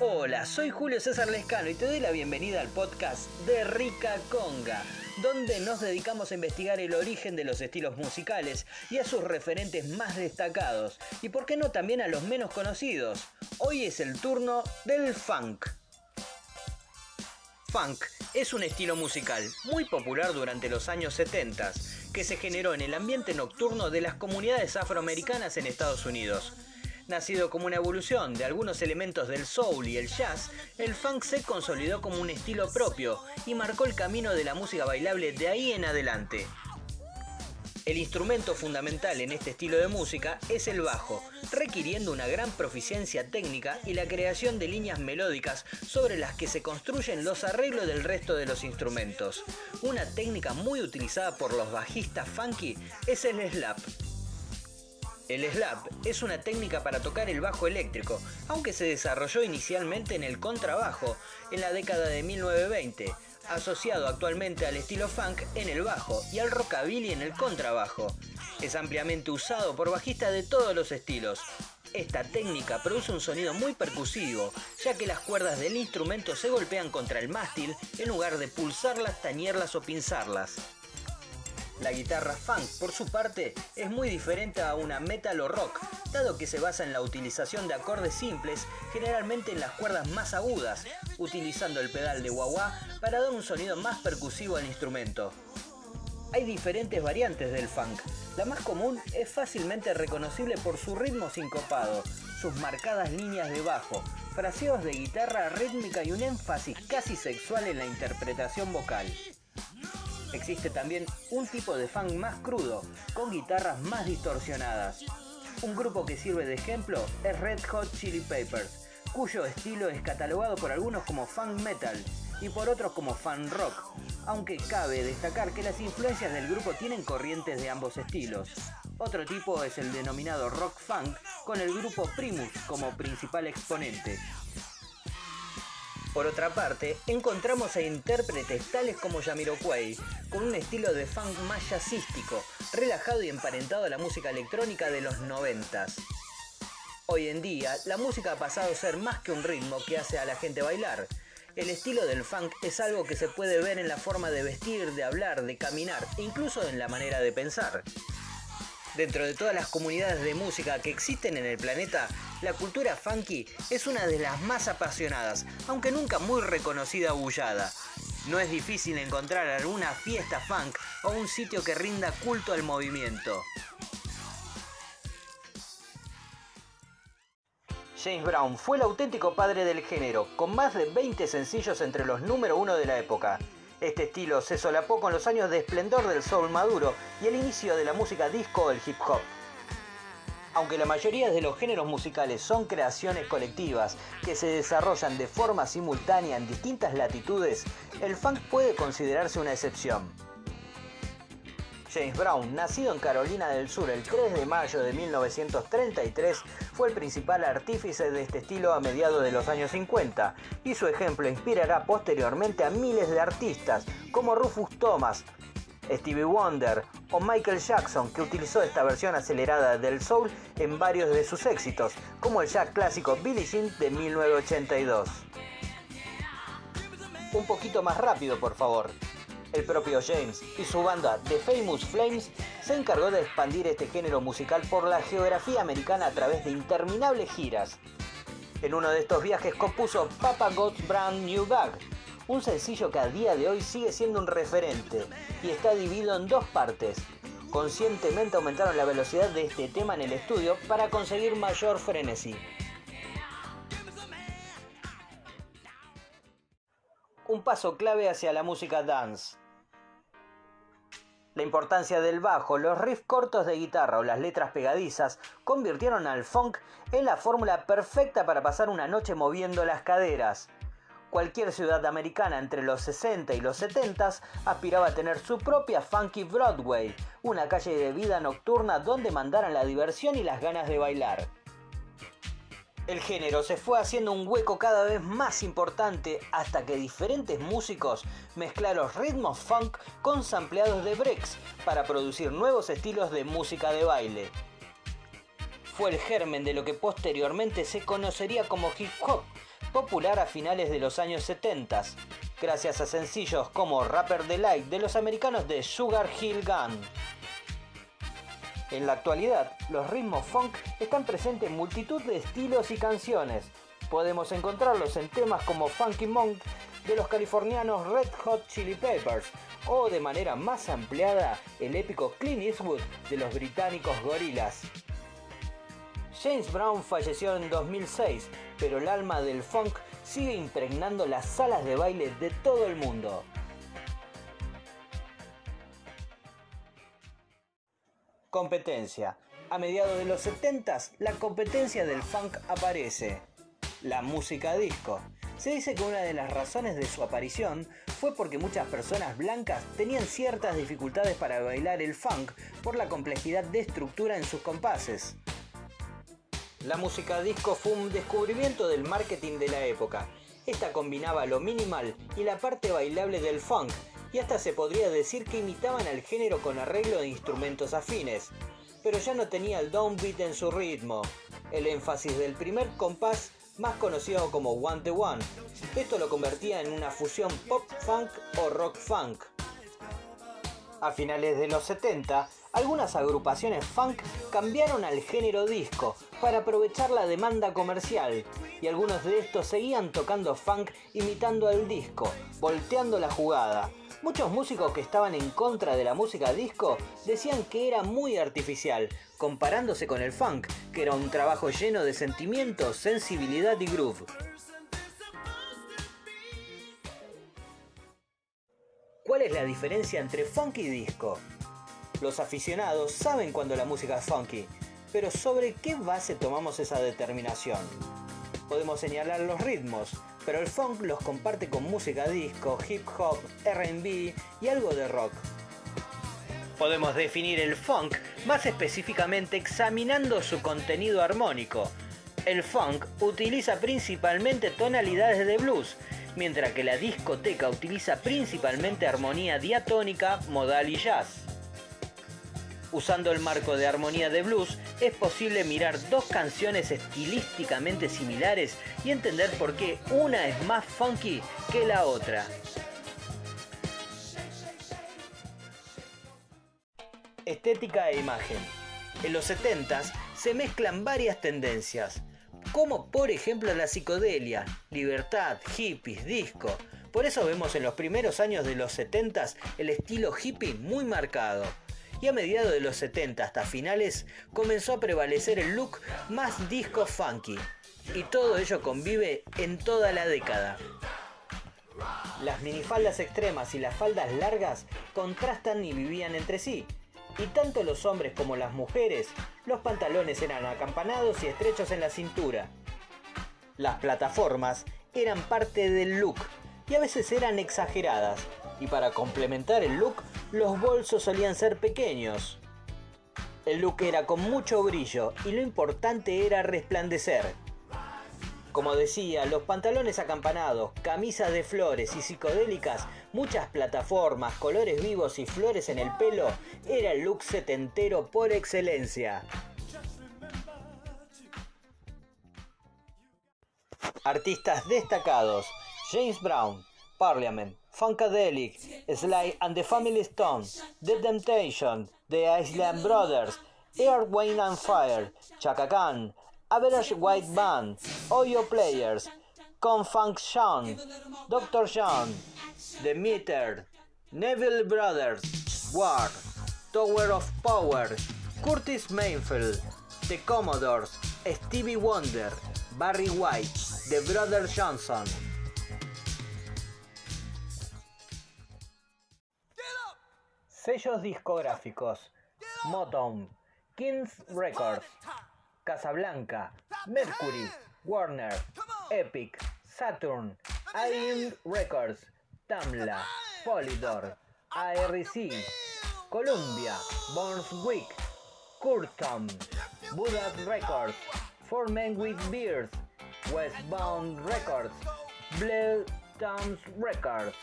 Hola, soy Julio César Lescano y te doy la bienvenida al podcast de Rica Conga, donde nos dedicamos a investigar el origen de los estilos musicales y a sus referentes más destacados, y por qué no también a los menos conocidos. Hoy es el turno del funk. Funk es un estilo musical muy popular durante los años 70 que se generó en el ambiente nocturno de las comunidades afroamericanas en Estados Unidos. Nacido como una evolución de algunos elementos del soul y el jazz, el funk se consolidó como un estilo propio y marcó el camino de la música bailable de ahí en adelante. El instrumento fundamental en este estilo de música es el bajo, requiriendo una gran proficiencia técnica y la creación de líneas melódicas sobre las que se construyen los arreglos del resto de los instrumentos. Una técnica muy utilizada por los bajistas funky es el slap, el slap es una técnica para tocar el bajo eléctrico, aunque se desarrolló inicialmente en el contrabajo en la década de 1920, asociado actualmente al estilo funk en el bajo y al rockabilly en el contrabajo. Es ampliamente usado por bajistas de todos los estilos. Esta técnica produce un sonido muy percusivo, ya que las cuerdas del instrumento se golpean contra el mástil en lugar de pulsarlas, tañerlas o pinzarlas. La guitarra funk, por su parte, es muy diferente a una metal o rock, dado que se basa en la utilización de acordes simples, generalmente en las cuerdas más agudas, utilizando el pedal de wah para dar un sonido más percusivo al instrumento. Hay diferentes variantes del funk. La más común es fácilmente reconocible por su ritmo sincopado, sus marcadas líneas de bajo, fraseos de guitarra rítmica y un énfasis casi sexual en la interpretación vocal. Existe también un tipo de funk más crudo, con guitarras más distorsionadas. Un grupo que sirve de ejemplo es Red Hot Chili Peppers, cuyo estilo es catalogado por algunos como funk metal y por otros como funk rock, aunque cabe destacar que las influencias del grupo tienen corrientes de ambos estilos. Otro tipo es el denominado rock funk, con el grupo Primus como principal exponente. Por otra parte, encontramos a intérpretes tales como Jamiroquai, con un estilo de funk más jazzístico, relajado y emparentado a la música electrónica de los noventas. Hoy en día, la música ha pasado a ser más que un ritmo que hace a la gente bailar. El estilo del funk es algo que se puede ver en la forma de vestir, de hablar, de caminar, e incluso en la manera de pensar. Dentro de todas las comunidades de música que existen en el planeta, la cultura funky es una de las más apasionadas, aunque nunca muy reconocida bullada. No es difícil encontrar alguna fiesta funk o un sitio que rinda culto al movimiento. James Brown fue el auténtico padre del género, con más de 20 sencillos entre los número uno de la época. Este estilo se solapó con los años de esplendor del soul maduro y el inicio de la música disco o el hip hop. Aunque la mayoría de los géneros musicales son creaciones colectivas que se desarrollan de forma simultánea en distintas latitudes, el funk puede considerarse una excepción. James Brown, nacido en Carolina del Sur el 3 de mayo de 1933, fue el principal artífice de este estilo a mediados de los años 50, y su ejemplo inspirará posteriormente a miles de artistas como Rufus Thomas, Stevie Wonder o Michael Jackson, que utilizó esta versión acelerada del soul en varios de sus éxitos, como el jazz clásico Billie Jean de 1982. Un poquito más rápido, por favor. El propio James y su banda The Famous Flames se encargó de expandir este género musical por la geografía americana a través de interminables giras. En uno de estos viajes compuso Papa God's Brand New Bag, un sencillo que a día de hoy sigue siendo un referente y está dividido en dos partes. Conscientemente aumentaron la velocidad de este tema en el estudio para conseguir mayor frenesí. Un paso clave hacia la música dance. La importancia del bajo, los riffs cortos de guitarra o las letras pegadizas convirtieron al funk en la fórmula perfecta para pasar una noche moviendo las caderas. Cualquier ciudad americana entre los 60 y los 70 aspiraba a tener su propia Funky Broadway, una calle de vida nocturna donde mandaran la diversión y las ganas de bailar. El género se fue haciendo un hueco cada vez más importante hasta que diferentes músicos mezclaron ritmos funk con sampleados de breaks para producir nuevos estilos de música de baile. fue el germen de lo que posteriormente se conocería como hip hop, popular a finales de los años 70, gracias a sencillos como Rapper Delight de los americanos de Sugar Hill Gun. En la actualidad, los ritmos funk están presentes en multitud de estilos y canciones. Podemos encontrarlos en temas como Funky Monk de los californianos Red Hot Chili Peppers o de manera más ampliada el épico Clint Eastwood de los británicos Gorillaz. James Brown falleció en 2006, pero el alma del funk sigue impregnando las salas de baile de todo el mundo. Competencia. A mediados de los 70 la competencia del funk aparece. La música disco. Se dice que una de las razones de su aparición fue porque muchas personas blancas tenían ciertas dificultades para bailar el funk por la complejidad de estructura en sus compases. La música disco fue un descubrimiento del marketing de la época. Esta combinaba lo minimal y la parte bailable del funk, y hasta se podría decir que imitaban al género con arreglo de instrumentos afines, pero ya no tenía el downbeat en su ritmo. El énfasis del primer compás más conocido como One to One. Esto lo convertía en una fusión pop funk o rock funk. A finales de los 70, algunas agrupaciones funk cambiaron al género disco para aprovechar la demanda comercial y algunos de estos seguían tocando funk imitando al disco, volteando la jugada. Muchos músicos que estaban en contra de la música disco decían que era muy artificial, comparándose con el funk, que era un trabajo lleno de sentimientos, sensibilidad y groove. ¿Cuál es la diferencia entre funk y disco? Los aficionados saben cuando la música es funky, pero ¿sobre qué base tomamos esa determinación? Podemos señalar los ritmos, pero el funk los comparte con música disco, hip hop, RB y algo de rock. Podemos definir el funk más específicamente examinando su contenido armónico. El funk utiliza principalmente tonalidades de blues, mientras que la discoteca utiliza principalmente armonía diatónica, modal y jazz. Usando el marco de armonía de blues, es posible mirar dos canciones estilísticamente similares y entender por qué una es más funky que la otra. Estética e imagen. En los 70s se mezclan varias tendencias, como por ejemplo la psicodelia, libertad, hippies, disco. Por eso vemos en los primeros años de los 70s el estilo hippie muy marcado y a mediados de los 70 hasta finales comenzó a prevalecer el look más disco funky. Y todo ello convive en toda la década. Las minifaldas extremas y las faldas largas contrastan y vivían entre sí. Y tanto los hombres como las mujeres, los pantalones eran acampanados y estrechos en la cintura. Las plataformas eran parte del look y a veces eran exageradas, y para complementar el look, los bolsos solían ser pequeños. El look era con mucho brillo y lo importante era resplandecer. Como decía, los pantalones acampanados, camisas de flores y psicodélicas, muchas plataformas, colores vivos y flores en el pelo, era el look setentero por excelencia. Artistas destacados: James Brown, Parliament, Funkadelic, Sly and the Family Stone, The Temptation, The Island Brothers, Air, Wayne and Fire, Chaka Khan, Average White Band, Oyo Players, Confunk Sean, Dr. John, The Meter, Neville Brothers, War, Tower of Power, Curtis Mayfield, The Commodores, Stevie Wonder, Barry White, The Brothers Johnson. Sellos discográficos: Motown, Kings Records, Casablanca, Mercury, Warner, Epic, Saturn, IM Records, Tamla, Polydor, ARC, Columbia, Brunswick, Curtom, Buddha Records, Four Men with Beards, Westbound Records, Blue Towns Records.